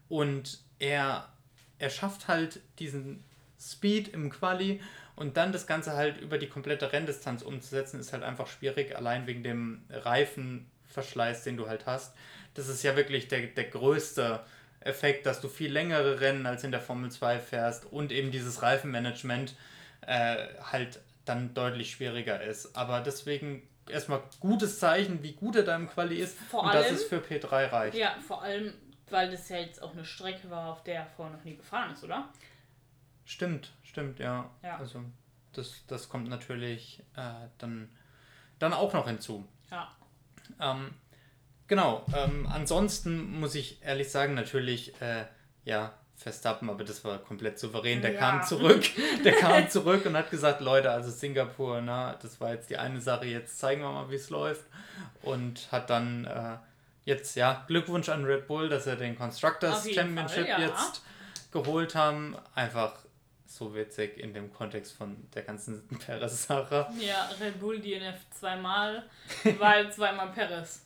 Und er, er schafft halt diesen Speed im Quali und dann das Ganze halt über die komplette Renndistanz umzusetzen, ist halt einfach schwierig, allein wegen dem Reifenverschleiß, den du halt hast. Das ist ja wirklich der, der größte Effekt, dass du viel längere Rennen als in der Formel 2 fährst und eben dieses Reifenmanagement äh, halt dann deutlich schwieriger ist. Aber deswegen erstmal gutes Zeichen, wie gut er da im Quali ist vor und allem, dass es für P3 reicht. Ja, vor allem, weil das ja jetzt auch eine Strecke war, auf der er vorher noch nie gefahren ist, oder? Stimmt, stimmt, ja. ja. Also das, das kommt natürlich äh, dann, dann auch noch hinzu. Ja. Ähm, genau, ähm, ansonsten muss ich ehrlich sagen, natürlich, äh, ja, Verstappen, aber das war komplett souverän. Der ja. kam zurück, der kam zurück und hat gesagt, Leute, also Singapur, na, das war jetzt die eine Sache, jetzt zeigen wir mal, wie es läuft. Und hat dann äh, jetzt, ja, Glückwunsch an Red Bull, dass er den Constructors Championship Fall, ja. jetzt geholt haben. Einfach so witzig in dem Kontext von der ganzen Perez-Sache. Ja, Red Bull DNF zweimal, weil zweimal Perez.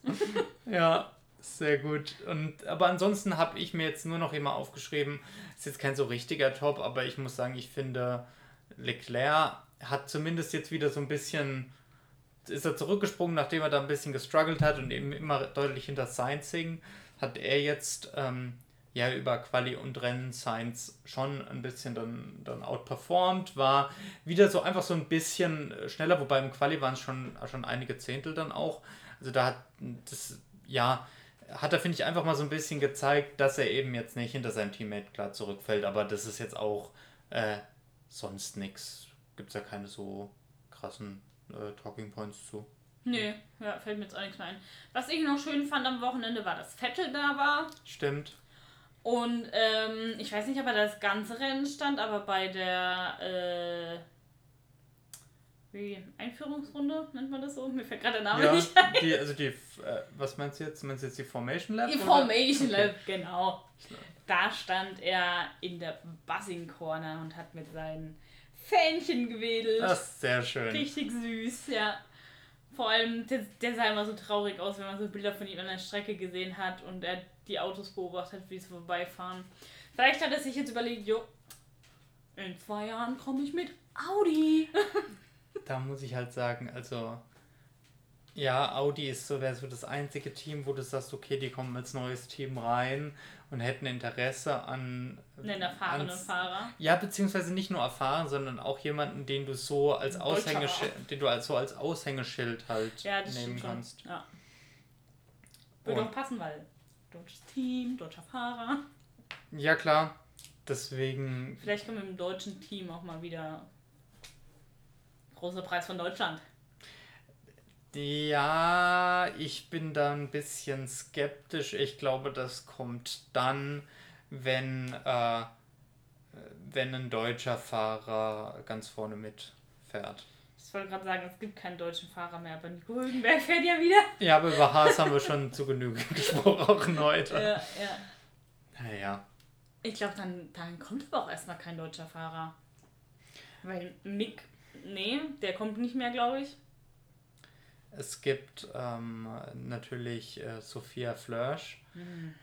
ja, sehr gut. Und, aber ansonsten habe ich mir jetzt nur noch immer aufgeschrieben, ist jetzt kein so richtiger Top, aber ich muss sagen, ich finde, Leclerc hat zumindest jetzt wieder so ein bisschen, ist er zurückgesprungen, nachdem er da ein bisschen gestruggelt hat und eben immer deutlich hinter Sainz hing, hat er jetzt ähm, ja über Quali und Rennen Sainz schon ein bisschen dann, dann outperformed, war wieder so einfach so ein bisschen schneller, wobei im Quali waren es schon, schon einige Zehntel dann auch. Also da hat das, ja, hat er, finde ich, einfach mal so ein bisschen gezeigt, dass er eben jetzt nicht hinter seinem Teammate klar zurückfällt. Aber das ist jetzt auch äh, sonst nichts. Gibt es ja keine so krassen äh, Talking Points zu. Nee, ja, fällt mir jetzt auch nichts mehr ein. Was ich noch schön fand am Wochenende war, dass Vettel da war. Stimmt. Und ähm, ich weiß nicht, ob er das ganze Rennen stand, aber bei der äh, Einführungsrunde nennt man das so? Mir fällt gerade der Name Ja, nicht ein. die, also die, äh, was meinst du jetzt? Meinst du jetzt die Formation Lab? Die oder? Formation Okay. Lab, genau. Da stand er in der Buzzing Corner und hat mit seinen Fähnchen gewedelt. Das ist sehr schön. Richtig süß, ja. Vor allem, der, der sah immer so traurig aus, wenn man so Bilder von ihm an der Strecke gesehen hat und er die Autos beobachtet, wie sie vorbeifahren. Vielleicht hat er sich jetzt überlegt, jo, in zwei Jahren komme ich mit Audi. Da muss ich halt sagen, also ja, Audi ist so, wäre so das einzige Team, wo du sagst, okay, die kommen als neues Team rein und hätten Interesse an Einen erfahrenen ans- Fahrer. Ja, beziehungsweise nicht nur erfahren, sondern auch jemanden, den du so als Aushängeschild, den du als so als Aushängeschild halt Ja, das nehmen stimmt schon. kannst. Ja. Würde Und- auch passen, weil deutsches Team, deutscher Fahrer. Ja klar. Deswegen, Vielleicht kommen wir im deutschen Team auch mal wieder großer Preis von Deutschland. ja, ich bin da ein bisschen skeptisch. Ich glaube, das kommt dann, wenn, äh, wenn ein deutscher Fahrer ganz vorne mitfährt. Ich wollte gerade sagen, es gibt keinen deutschen Fahrer mehr, aber Nico Hülkenberg fährt ja wieder. Ja, aber über Haas haben wir schon zu Genüge gesprochen heute. Ja, ja. Naja. Ich glaube, dann, dann kommt aber auch erstmal kein deutscher Fahrer. Weil Mick, nee, der kommt nicht mehr, glaube ich. Es gibt ähm, natürlich äh, Sophia Flörsch.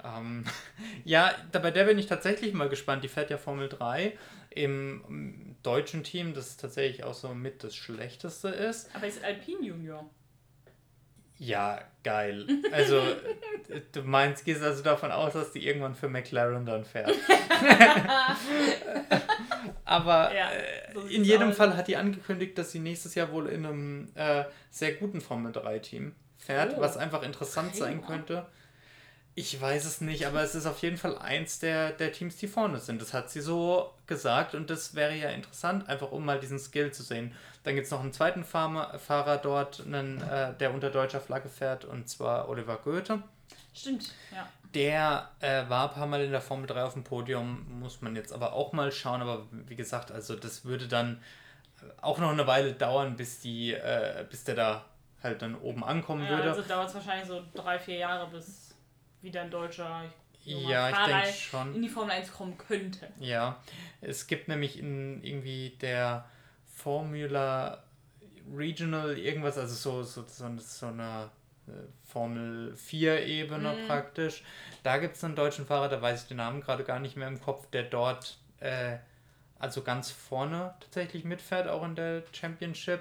Ähm, ja, da, bei der bin ich tatsächlich mal gespannt. Die fährt ja Formel 3 im, im deutschen Team, das tatsächlich auch so mit das Schlechteste ist. Aber ist Alpine Junior. Ja, geil. Also, du meinst, gehst also davon aus, dass die irgendwann für McLaren dann fährt. Aber Ja, äh, so in jedem aus. Fall hat die angekündigt, dass sie nächstes Jahr wohl in einem äh, sehr guten Formel 3-Team fährt, Oh. was einfach interessant sein könnte. Ich weiß es nicht, aber es ist auf jeden Fall eins der, der Teams, die vorne sind. Das hat sie so gesagt und das wäre ja interessant, einfach um mal diesen Skill zu sehen. Dann gibt es noch einen zweiten Fahrer, Fahrer dort, einen, äh, der unter deutscher Flagge fährt, und zwar Oliver Goethe. Stimmt, ja. Der äh, war ein paar Mal in der Formel 3 auf dem Podium, muss man jetzt aber auch mal schauen. Aber wie gesagt, also das würde dann auch noch eine Weile dauern, bis die, äh, bis der da halt dann oben ankommen ja würde. also dauert es wahrscheinlich so drei, vier Jahre, bis wieder ein deutscher Ja, ich denke schon. in die Formel 1 kommen könnte. Ja, es gibt nämlich in irgendwie der Formula Regional irgendwas, also so, so, so, so eine äh, Formel 4 Ebene Mhm. praktisch. Da gibt es einen deutschen Fahrer, da weiß ich den Namen gerade gar nicht mehr im Kopf, der dort äh, also ganz vorne tatsächlich mitfährt, auch in der Championship.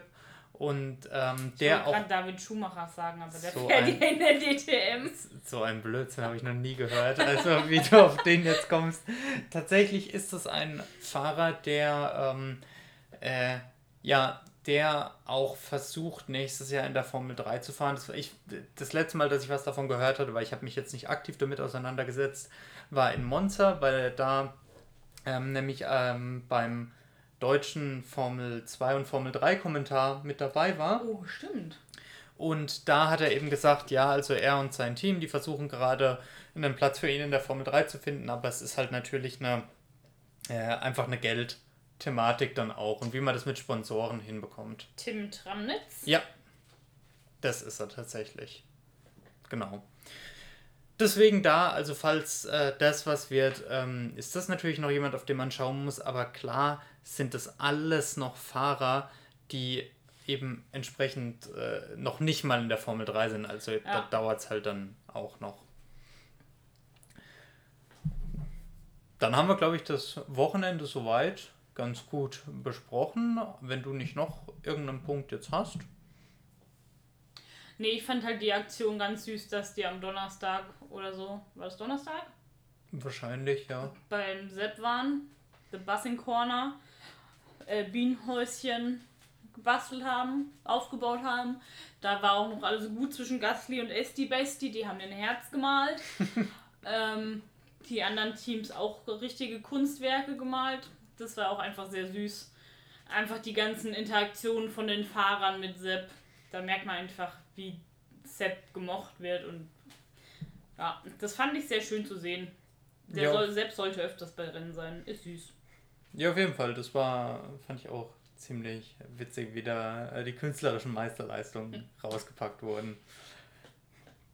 Und ähm, Ich der auch gerade David Schumacher sagen, aber der So fährt ein- ja in der DTM. So ein Blödsinn habe ich noch nie gehört. Also wie du auf den jetzt kommst. Tatsächlich ist es ein Fahrer, der ähm, äh, ja, der auch versucht, nächstes Jahr in der Formel 3 zu fahren. Das, war ich, das letzte Mal, dass ich was davon gehört hatte, weil ich habe mich jetzt nicht aktiv damit auseinandergesetzt, war in Monza, weil er da ähm, nämlich ähm, beim deutschen Formel 2 und Formel 3 Kommentar mit dabei war. Oh, stimmt. Und da hat er eben gesagt, ja, also er und sein Team, die versuchen gerade einen Platz für ihn in der Formel 3 zu finden, aber es ist halt natürlich eine, äh, einfach eine Geldthematik dann auch und wie man das mit Sponsoren hinbekommt. Tim Tramnitz. Ja, das ist er tatsächlich. Genau. Deswegen da, also falls äh, das was wird, ähm, ist das natürlich noch jemand, auf den man schauen muss, aber klar sind das alles noch Fahrer, die eben entsprechend äh, noch nicht mal in der Formel 3 sind, also da Ja. dauert es halt dann auch noch. Dann haben wir, glaube ich, das Wochenende soweit ganz gut besprochen. Wenn du nicht noch irgendeinen Punkt jetzt hast. Nee, ich fand halt die Aktion ganz süß, dass die am Donnerstag oder so, war das Donnerstag? Wahrscheinlich, ja. Beim Sepp waren, The Bussing Corner, äh, Bienenhäuschen gebastelt haben, aufgebaut haben. Da war auch noch alles gut zwischen Gasly und Esti Besti, die haben den Herz gemalt. ähm, die anderen Teams auch richtige Kunstwerke gemalt. Das war auch einfach sehr süß. Einfach die ganzen Interaktionen von den Fahrern mit Sepp. Da merkt man einfach, wie Sepp gemocht wird und ja, das fand ich sehr schön zu sehen. Der Ja. soll, selbst sollte öfters bei Rennen sein. Ist süß. Ja, auf jeden Fall. Das war, fand ich auch ziemlich witzig, wie da äh, die künstlerischen Meisterleistungen rausgepackt wurden.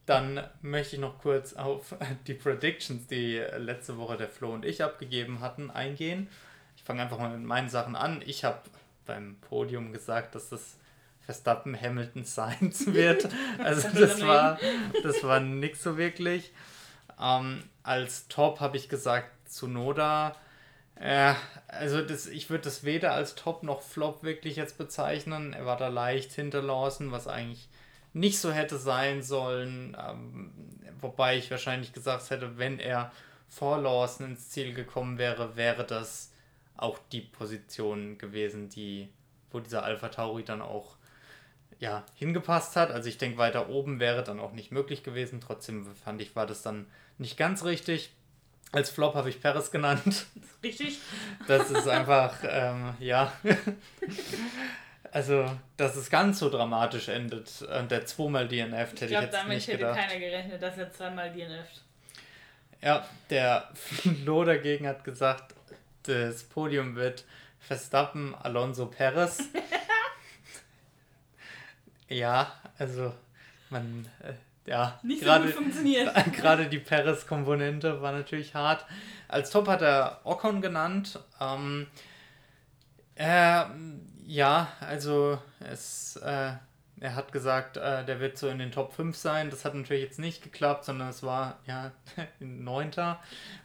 Dann möchte ich noch kurz auf die Predictions, die letzte Woche der Flo und ich abgegeben hatten, eingehen. Fange einfach mal mit meinen Sachen an. Ich habe beim Podium gesagt, dass das Verstappen Hamilton Sainz wird. Also das war, das war nix so wirklich. Ähm, als Top habe ich gesagt Tsunoda. Ja, also das, ich würde das weder als Top noch Flop wirklich jetzt bezeichnen. Er war da leicht hinter Lawson, was eigentlich nicht so hätte sein sollen. Ähm, wobei ich wahrscheinlich gesagt hätte, wenn er vor Lawson ins Ziel gekommen wäre, wäre das auch die Position gewesen, die, wo dieser Alpha Tauri dann auch ja, hingepasst hat. Also ich denke, weiter oben wäre dann auch nicht möglich gewesen. Trotzdem fand ich, war das dann nicht ganz richtig. Als Flop habe ich Paris genannt. Richtig? Das ist einfach, ähm, ja. Also, dass es ganz so dramatisch endet. Und der zweimal DNF hätte Ich ich, glaube, jetzt damit nicht hätte gedacht. keiner gerechnet, dass er zweimal DNFt. Ja, der Flo dagegen hat gesagt, das Podium wird Verstappen, Alonso, Perez. ja, also man, äh, ja, Nicht so gerade gut funktioniert. gerade die Perez-Komponente war natürlich hart. Als Top hat er Ocon genannt. Ähm, äh, ja, also es, äh, er hat gesagt, äh, der wird so in den Top 5 sein. Das hat natürlich jetzt nicht geklappt, sondern es war ja ein Neunter.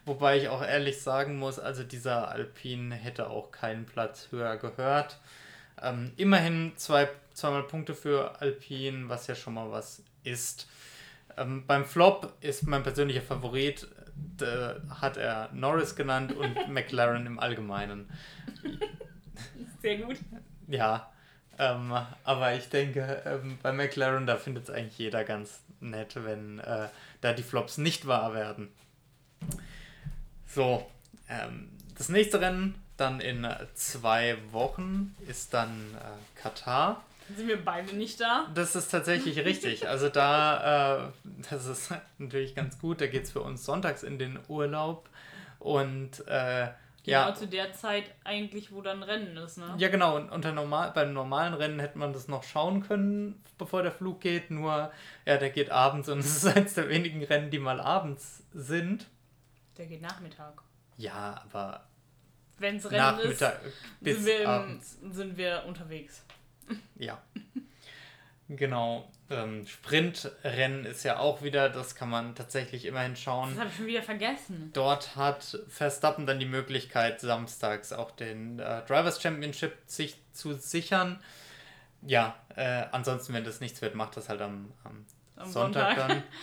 Wobei ich auch ehrlich sagen muss, also dieser Alpine hätte auch keinen Platz höher gehört. Ähm, immerhin zwei, zweimal Punkte für Alpine, was ja schon mal was ist. Ähm, beim Flop ist mein persönlicher Favorit, äh, hat er Norris genannt und McLaren im Allgemeinen. Sehr gut. Ja, ähm, aber ich denke, ähm, bei McLaren, da findet es eigentlich jeder ganz nett, wenn äh, da die Flops nicht wahr werden. So, ähm, das nächste Rennen dann in zwei Wochen ist dann äh, Katar. Sind wir beide nicht da? Das ist tatsächlich richtig. Also da, äh, das ist natürlich ganz gut. Da geht es für uns sonntags in den Urlaub. Und äh, Genau ja, zu der Zeit eigentlich, wo dann Rennen ist, ne? ja genau. Und unter normal, beim normalen Rennen hätte man das noch schauen können, bevor der Flug geht. Nur, ja, der geht abends und es ist eines der wenigen Rennen, die mal abends sind. Der geht Nachmittag. Ja, aber Wenn es Rennen Nachmittag ist, bis sind wir, abends. sind wir unterwegs. Ja. Genau. Ähm, Sprintrennen ist ja auch wieder, das kann man tatsächlich immerhin schauen. Das habe ich schon wieder vergessen. Dort hat Verstappen dann die Möglichkeit, samstags auch den äh, Drivers Championship sich zu sichern. Ja, äh, ansonsten, wenn das nichts wird, macht das halt am, am, Am Sonntag, Sonntag. dann.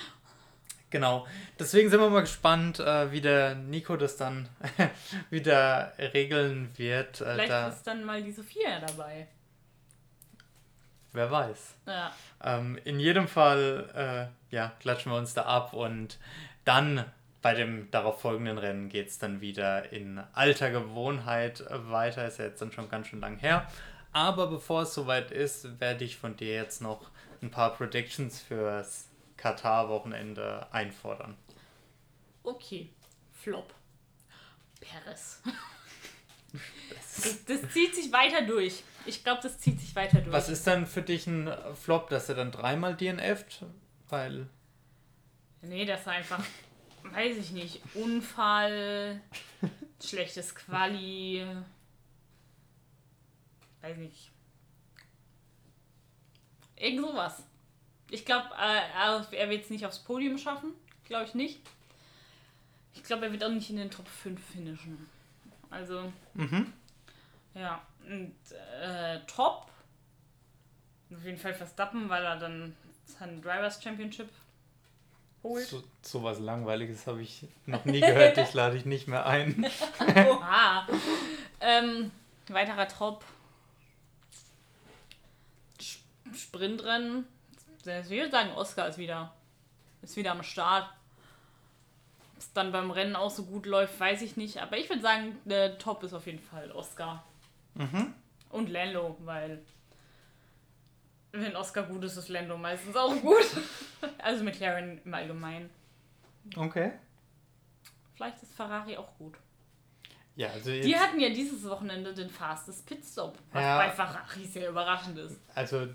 Genau. Deswegen sind wir mal gespannt, äh, wie der Nico das dann wieder regeln wird. Äh, Vielleicht da, ist dann mal die Sophia dabei. Wer weiß. Ja. Ähm, in jedem Fall, äh, ja, klatschen wir uns da ab und dann bei dem darauf folgenden Rennen geht es dann wieder in alter Gewohnheit weiter. Ist ja jetzt dann schon ganz schön lang her. Aber bevor es soweit ist, werde ich von dir jetzt noch ein paar Predictions fürs Katar-Wochenende einfordern. Okay. Flop. Paris. Das, das zieht sich weiter durch. Ich glaube, das zieht sich weiter durch. Was ist dann für dich ein Flop, dass er dann dreimal DNF't? Weil, Nee, das ist einfach, weiß ich nicht, Unfall, schlechtes Quali, weiß nicht. Irgend sowas. Ich glaube, äh, er wird es nicht aufs Podium schaffen. Glaube ich nicht. Ich glaube, er wird auch nicht in den Top 5 finishen. Also, mhm. ja. Und äh, Top. Auf jeden Fall Verstappen, weil er dann seinen Drivers Championship holt. so, so was Langweiliges habe ich noch nie gehört. Ich lade dich nicht mehr ein. Oha. ähm, weiterer Top. Sprintrennen. Ich würde sagen, Oscar ist wieder, ist wieder am Start. Ob es dann beim Rennen auch so gut läuft, weiß ich nicht. Aber ich würde sagen, der Top ist auf jeden Fall Oscar. Mhm. Und Lando, weil wenn Oscar gut ist, ist Lando meistens auch gut. also McLaren im Allgemeinen. Okay. vielleicht ist Ferrari auch gut. Ja, also Die hatten ja dieses Wochenende den fastest Pitstop, was Ja. bei Ferrari sehr überraschend ist. Also,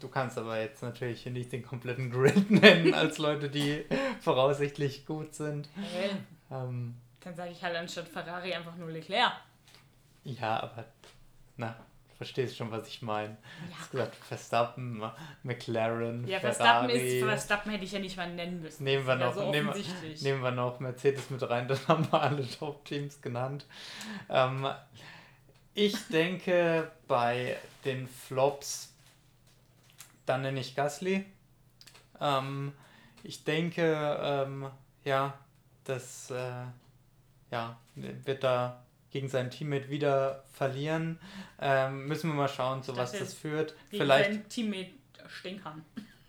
du kannst aber jetzt natürlich hier nicht den kompletten Grid nennen als Leute, die voraussichtlich gut sind. Hey, Ähm, dann sage ich halt anstatt Ferrari einfach nur Leclerc. ja, aber, na, du verstehst schon, was ich meine. Du hast gesagt, Verstappen, McLaren, Ja, Ferrari. Verstappen ist, Verstappen hätte ich ja nicht mal nennen müssen. Nehmen wir Ja, noch, so nehmen, nehmen wir noch Mercedes mit rein, dann haben wir alle Top-Teams genannt. Ähm, ich denke, bei den Flops, dann nenne ich Gasly. Ähm, ich denke, ähm, ja, das äh, ja, wird da gegen sein Teammate wieder verlieren. Ähm, müssen wir mal schauen, zu was das führt. Gegen Vielleicht sein Teammate stinkern.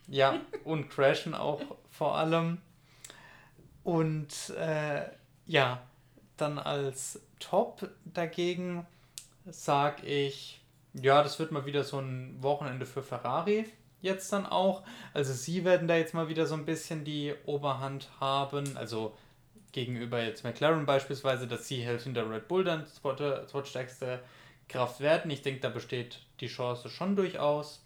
ja, und crashen auch vor allem. Und äh, ja, dann als Top dagegen sag ich, ja, das wird mal wieder so ein Wochenende für Ferrari jetzt dann auch. Also sie werden da jetzt mal wieder so ein bisschen die Oberhand haben. Also gegenüber jetzt McLaren beispielsweise, dass sie halt hinter Red Bull dann zweitstärkste Kraft werden. Ich denke, da besteht die Chance schon durchaus.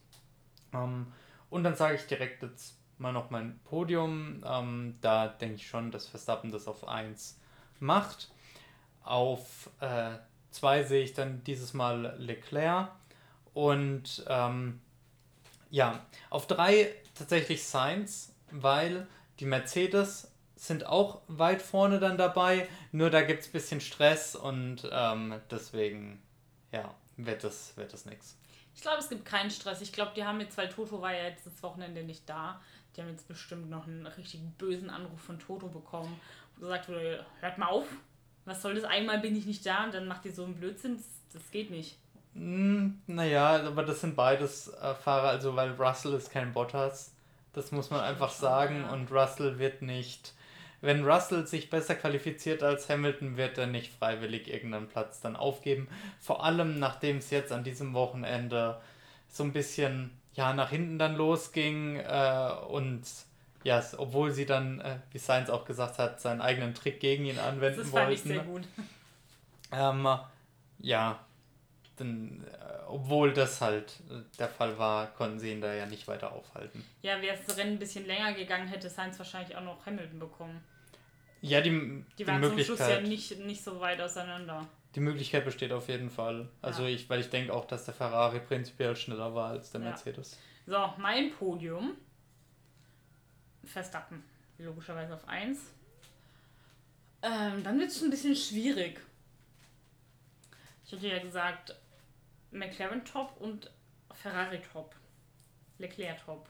Ähm, und dann sage ich direkt jetzt mal noch mein Podium. Ähm, da denke ich schon, dass Verstappen das auf 1 macht. Auf 2 sehe ich dann dieses Mal Leclerc. Und ähm, ja, auf 3 tatsächlich Sainz, weil die Mercedes sind auch weit vorne dann dabei. Nur da gibt es ein bisschen Stress und ähm, deswegen, ja, wird das, wird das nichts. Ich glaube, es gibt keinen Stress. Ich glaube, die haben jetzt, weil Toto war ja jetzt das Wochenende nicht da, die haben jetzt bestimmt noch einen richtig bösen Anruf von Toto bekommen, wo gesagt wurde, hört mal auf, was soll das? Einmal bin ich nicht da und dann macht ihr so einen Blödsinn. Das, das geht nicht. Hm, naja, aber das sind beides äh, Fahrer, also weil Russell ist kein Bottas. Das muss man einfach sagen. Und Russell wird nicht. Wenn Russell sich besser qualifiziert als Hamilton, wird er nicht freiwillig irgendeinen Platz dann aufgeben. Vor allem nachdem es jetzt an diesem Wochenende so ein bisschen ja nach hinten dann losging äh, und ja, es- obwohl sie dann, äh, wie Sainz auch gesagt hat, seinen eigenen Trick gegen ihn anwenden Das fand ich wollten. sehr gut. Ähm, ja, dann, äh, obwohl das halt äh, der Fall war, konnten sie ihn da ja nicht weiter aufhalten. Ja, wäre das Rennen ein bisschen länger gegangen, hätte Sainz wahrscheinlich auch noch Hamilton bekommen. Ja, die, Die die, waren zum Schluss ja Möglichkeit, nicht, nicht so weit auseinander. die Möglichkeit besteht auf jeden Fall. Also Ja. ich, weil ich denke auch, dass der Ferrari prinzipiell schneller war als der Ja. Mercedes. So, mein Podium. Verstappen. Logischerweise auf 1. Ähm, dann wird es ein bisschen schwierig. Ich hatte ja gesagt, McLaren top und Ferrari top. Leclerc top.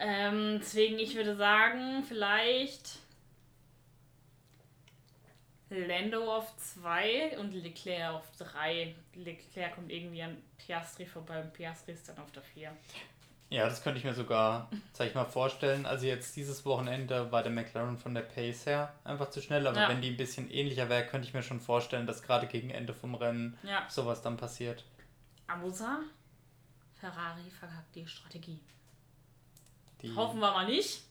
Ähm, deswegen, ich würde sagen, vielleicht Lando auf 2 und Leclerc auf 3. Leclerc kommt irgendwie an Piastri vorbei und Piastri ist dann auf der 4. Ja, das könnte ich mir sogar, sag ich mal, vorstellen. Also jetzt dieses Wochenende war der McLaren von der Pace her einfach zu schnell, aber Ja. wenn die ein bisschen ähnlicher wäre, könnte ich mir schon vorstellen, dass gerade gegen Ende vom Rennen Ja. sowas dann passiert. Abusa, Ferrari verkackt die Strategie. Die, Hoffen wir mal nicht.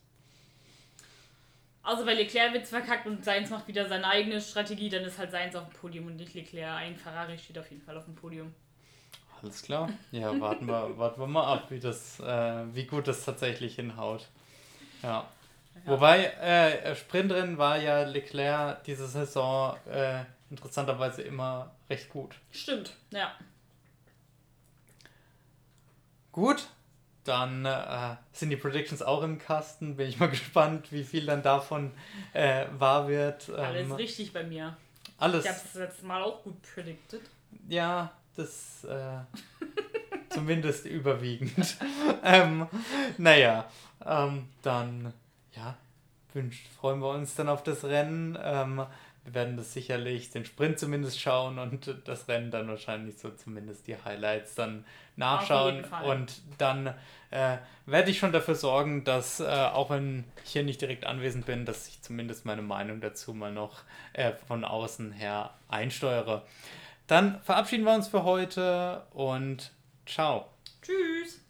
Also bei Leclerc wird es verkackt und Sainz macht wieder seine eigene Strategie, dann ist halt Sainz auf dem Podium und nicht Leclerc. Ein Ferrari steht auf jeden Fall auf dem Podium. Alles klar. Ja, warten wir, warten wir mal ab, wie, das, äh, wie gut das tatsächlich hinhaut. Ja. Wobei, äh, Sprintrennen war ja Leclerc diese Saison äh, interessanterweise immer recht gut. Stimmt, ja. Gut, dann äh, sind die Predictions auch im Kasten. Bin ich mal gespannt, wie viel dann davon äh, wahr wird. Alles Ähm, richtig bei mir. alles. Ich habe es letztes Mal auch gut predicted. Ja, das äh, zumindest überwiegend. ähm, naja, ähm, dann ja, wünsch, freuen wir uns dann auf das Rennen. Ähm, wir werden das sicherlich den Sprint zumindest schauen und das Rennen dann wahrscheinlich so zumindest die Highlights dann nachschauen. Und dann äh, werde ich schon dafür sorgen, dass, äh, auch wenn ich hier nicht direkt anwesend bin, dass ich zumindest meine Meinung dazu mal noch äh, von außen her einsteuere. Dann verabschieden wir uns für heute und ciao. Tschüss.